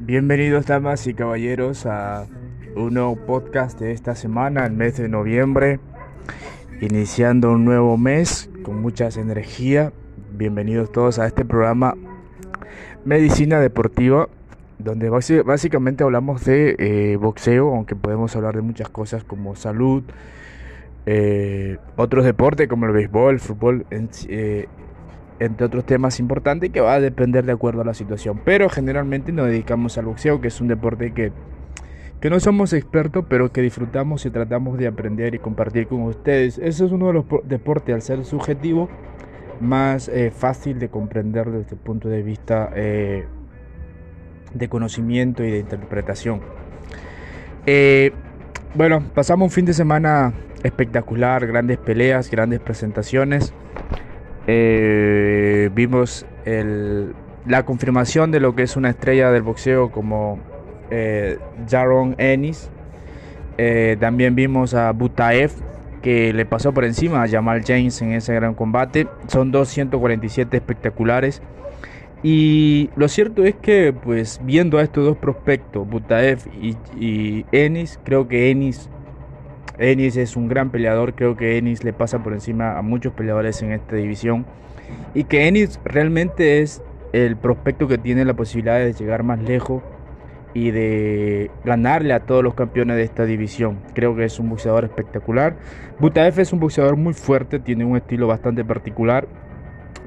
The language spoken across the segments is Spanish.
Bienvenidos damas y caballeros a un nuevo podcast de esta semana, el mes de noviembre, iniciando un nuevo mes con muchas energía. Bienvenidos todos a este programa Medicina Deportiva, donde básicamente hablamos de eh, boxeo, aunque podemos hablar de muchas cosas como salud, eh, otros deportes como el béisbol, el fútbol, eh, entre otros temas importantes que va a depender de acuerdo a la situación. Pero generalmente nos dedicamos al boxeo, que es un deporte que, que no somos expertos, pero que disfrutamos y tratamos de aprender y compartir con ustedes. Ese es uno de los deportes, al ser subjetivo, más eh, fácil de comprender desde el punto de vista de conocimiento y de interpretación. Bueno, pasamos un fin de semana espectacular, grandes peleas, grandes presentaciones. Eh, vimos la confirmación de lo que es una estrella del boxeo como eh, Jaron Ennis. Eh, también vimos a Butaev que le pasó por encima a Jamal James en ese gran combate. Son 247 espectaculares. Y lo cierto es que, pues, viendo a estos dos prospectos, Butaev y, y Ennis, creo que Ennis Ennis es un gran peleador, creo que Ennis le pasa por encima a muchos peleadores en esta división y que Ennis realmente es el prospecto que tiene la posibilidad de llegar más lejos y de ganarle a todos los campeones de esta división. Creo que es un boxeador espectacular. Butaef es un boxeador muy fuerte, tiene un estilo bastante particular,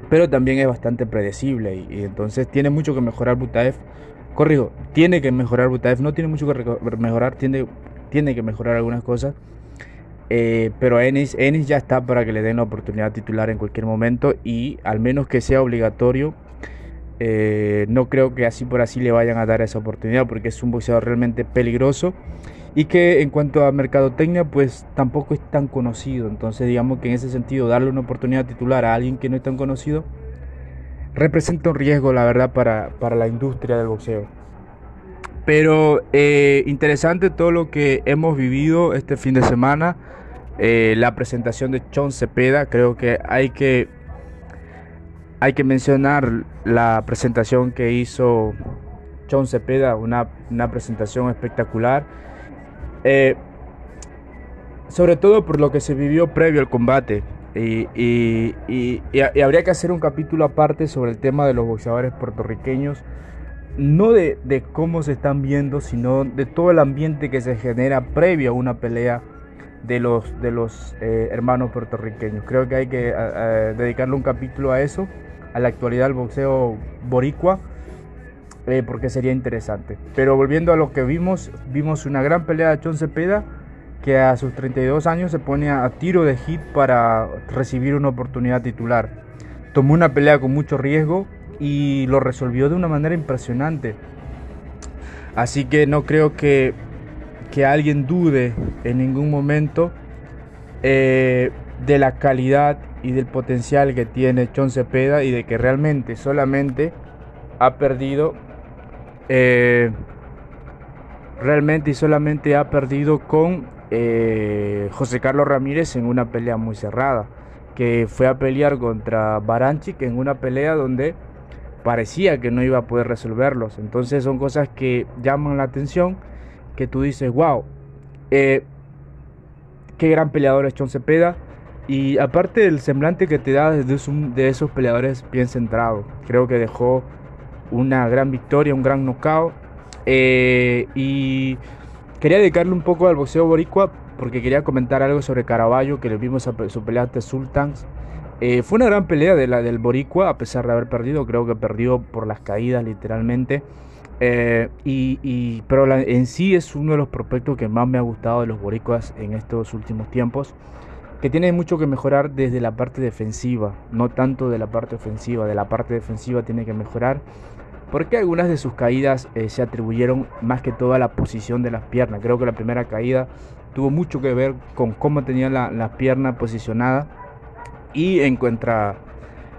pero también es bastante predecible y, entonces tiene mucho que mejorar Butaef. Corrijo, tiene que mejorar Butaef, no tiene mucho que mejorar, tiene, tiene que mejorar algunas cosas eh, pero Ennis, Ennis ya está para que le den la oportunidad titular en cualquier momento y al menos que sea obligatorio. Eh, no creo que así por así le vayan a dar esa oportunidad porque es un boxeador realmente peligroso y que en cuanto a mercadotecnia pues tampoco es tan conocido. Entonces digamos que en ese sentido darle una oportunidad titular a alguien que no es tan conocido representa un riesgo la verdad para, para la industria del boxeo. Pero eh, interesante todo lo que hemos vivido este fin de semana. Eh, la presentación de Chon Cepeda, creo que hay que hay que mencionar la presentación que hizo Chon Cepeda, una, presentación espectacular. Eh, sobre todo por lo que se vivió previo al combate. y, habría que hacer un capítulo aparte sobre el tema de los boxeadores puertorriqueños no de, cómo se están viendo, sino de todo el ambiente que se genera previo a una pelea de los, de los eh, hermanos puertorriqueños. Creo que hay que dedicarle un capítulo a eso, a la actualidad del boxeo boricua, eh, porque sería interesante. Pero volviendo a lo que vimos, vimos una gran pelea de Chon Cepeda, que a sus 32 años se pone a tiro de hit para recibir una oportunidad titular. Tomó una pelea con mucho riesgo, y lo resolvió de una manera impresionante. Así que no creo que, que alguien dude en ningún momento eh, de la calidad y del potencial que tiene Chon Cepeda y de que realmente solamente ha perdido eh, realmente y solamente ha perdido con eh, José Carlos Ramírez en una pelea muy cerrada que fue a pelear contra Baranchik en una pelea donde parecía que no iba a poder resolverlos. Entonces son cosas que llaman la atención, que tú dices, wow, eh, qué gran peleador es Chon Cepeda. Y aparte del semblante que te da de, de esos peleadores bien centrados, creo que dejó una gran victoria, un gran knockout. Eh, y quería dedicarle un poco al boxeo boricua porque quería comentar algo sobre Caraballo, que le vimos a su pelea ante Sultans. Eh, fue una gran pelea de la del Boricua, a pesar de haber perdido, creo que perdió por las caídas literalmente. Eh, y, pero en sí es uno de los prospectos que más me ha gustado de los boricuas en estos últimos tiempos, que tiene mucho que mejorar desde la parte defensiva, no tanto de la parte ofensiva, de la parte defensiva tiene que mejorar, porque algunas de sus caídas eh, se atribuyeron más que todo a la posición de las piernas. Creo que la primera caída tuvo mucho que ver con cómo tenía la, la pierna posicionada y encuentra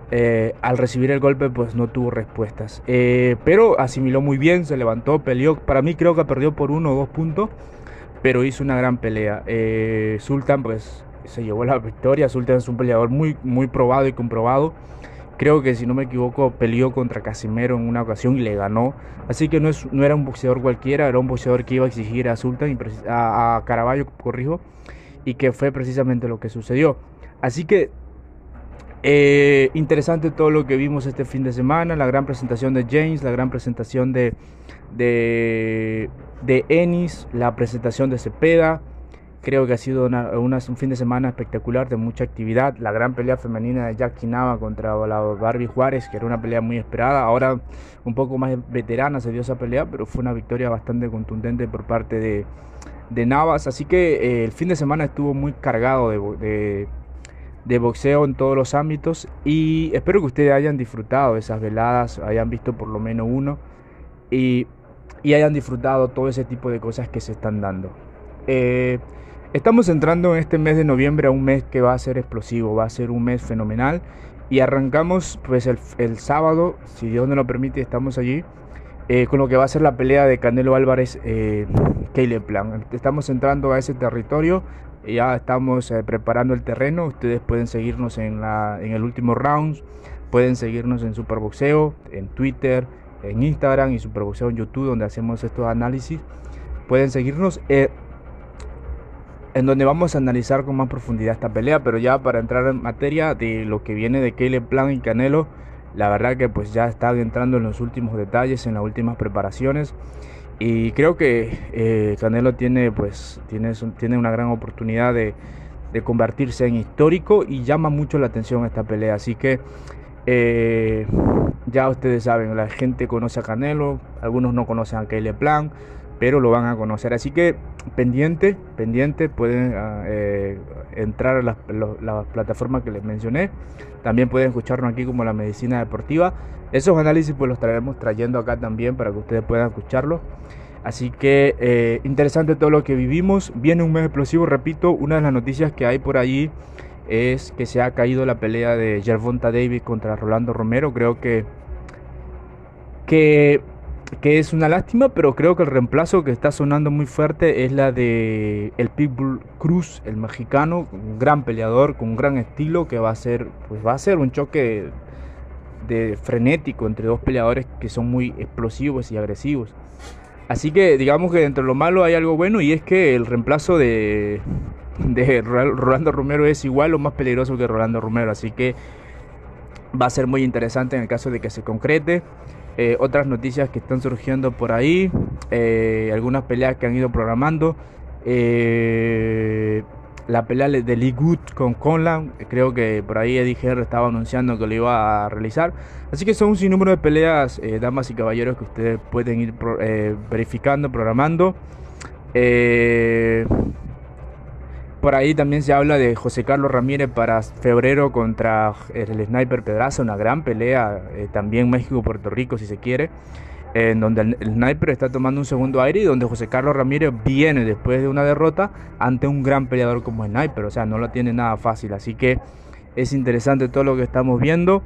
eh, al recibir el golpe pues no tuvo respuestas. Eh, pero asimiló muy bien, se levantó, peleó. Para mí creo que perdió por uno o dos puntos, pero hizo una gran pelea. Eh, Sultan pues se llevó la victoria. Sultan es un peleador muy, muy probado y comprobado. Creo que si no me equivoco peleó contra Casimero en una ocasión y le ganó. Así que no, es, no era un boxeador cualquiera, era un boxeador que iba a exigir a Sultan a Caraballo, corrijo, y que fue precisamente lo que sucedió. Así que eh, interesante todo lo que vimos este fin de semana, la gran presentación de James, la gran presentación de, de, de Ennis, la presentación de Cepeda. Creo que ha sido un fin de semana espectacular de mucha actividad. La gran pelea femenina de Jackie Nava contra la Barbie Juárez, que era una pelea muy esperada. Ahora un poco más veterana se dio esa pelea, pero fue una victoria bastante contundente por parte de, de Navas. Así que eh, el fin de semana estuvo muy cargado de, de, boxeo en todos los ámbitos. Y espero que ustedes hayan disfrutado esas veladas, hayan visto por lo menos uno. Y, y hayan disfrutado todo ese tipo de cosas que se están dando. Eh, Estamos entrando en este mes de noviembre a un mes que va a ser explosivo, va a ser un mes fenomenal y arrancamos pues el, sábado, si Dios nos lo permite, estamos allí eh, con lo que va a ser la pelea de Canelo Álvarez eh, Plan. Estamos entrando a ese territorio, ya estamos eh, preparando el terreno, ustedes pueden seguirnos en, la, en el último round, pueden seguirnos en Superboxeo, en Twitter, en Instagram y Superboxeo en YouTube donde hacemos estos análisis. Pueden seguirnos. Eh, en donde vamos a analizar con más profundidad esta pelea, pero ya para entrar en materia de lo que viene de Caleb Plan y Canelo, la verdad que pues ya están entrando en los últimos detalles, en las últimas preparaciones. Y creo que eh, Canelo tiene pues tiene, tiene una gran oportunidad de, de, convertirse en histórico y llama mucho la atención esta pelea, así que eh, ya ustedes saben, la gente conoce a Canelo, algunos no conocen a Caleb Plan, pero lo van a conocer. Así que pendiente, pendiente, pueden ah, eh, entrar a las, plataformas que les mencioné. También pueden escucharnos aquí como la medicina deportiva. Esos análisis pues los traeremos trayendo acá también para que ustedes puedan escucharlos. Así que eh, interesante todo lo que vivimos. Viene un mes explosivo, repito, una de las noticias que hay por allí es que se ha caído la pelea de Gervonta Davis contra Rolando Romero. Creo que que que es una lástima, pero creo que el reemplazo que está sonando muy fuerte es la de el Pitbull Cruz, el mexicano, un gran peleador con un gran estilo que va a ser, pues va a ser un choque de, frenético entre dos peleadores que son muy explosivos y agresivos. Así que digamos que entre lo malo hay algo bueno y es que el reemplazo de, de Rolando Romero es igual o más peligroso que Rolando Romero, así que va a ser muy interesante en el caso de que se concrete. Eh, otras noticias que están surgiendo por ahí, eh, algunas peleas que han ido programando. Eh, la pelea de Lee Good con Conlan, creo que por ahí Herr estaba anunciando que lo iba a realizar. Así que son un sinnúmero de peleas, damas y caballeros, que ustedes pueden ir verificando, programando. Por ahí también se habla de José Carlos Ramírez para febrero contra el Sniper Pedraza, una gran pelea, eh, también México-Puerto Rico si se quiere, en donde el, Sniper está tomando un segundo aire y donde José Carlos Ramírez viene después de una derrota ante un gran peleador como Sniper, o sea, no lo tiene nada fácil, así que es interesante todo lo que estamos viendo.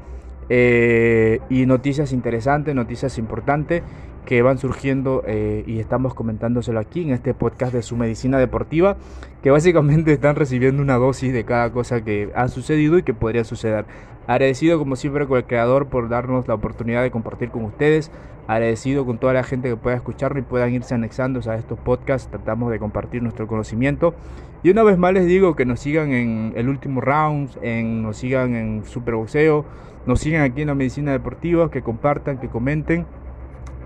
Eh, y noticias interesantes, noticias importantes que van surgiendo eh, y estamos comentándoselo aquí en este podcast de su medicina deportiva, que básicamente están recibiendo una dosis de cada cosa que ha sucedido y que podría suceder. Agradecido como siempre con el creador por darnos la oportunidad de compartir con ustedes, agradecido con toda la gente que pueda escucharlo y puedan irse anexando a estos podcasts, tratamos de compartir nuestro conocimiento. Y una vez más les digo que nos sigan en el último round, en, nos sigan en Superboxeo, nos sigan aquí en la medicina deportiva, que compartan, que comenten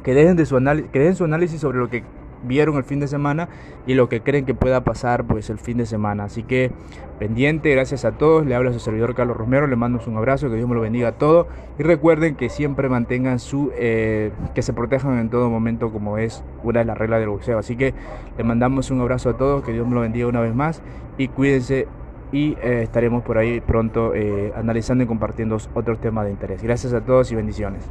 que dejen, de su que dejen su análisis sobre lo que vieron el fin de semana y lo que creen que pueda pasar pues el fin de semana. Así que pendiente, gracias a todos. Le habla su servidor Carlos Romero, le mando un abrazo, que Dios me lo bendiga a todos. Y recuerden que siempre mantengan su, eh, que se protejan en todo momento como es una de las reglas del boxeo. Así que le mandamos un abrazo a todos, que Dios me lo bendiga una vez más y cuídense y eh, estaremos por ahí pronto eh, analizando y compartiendo otros temas de interés. Gracias a todos y bendiciones.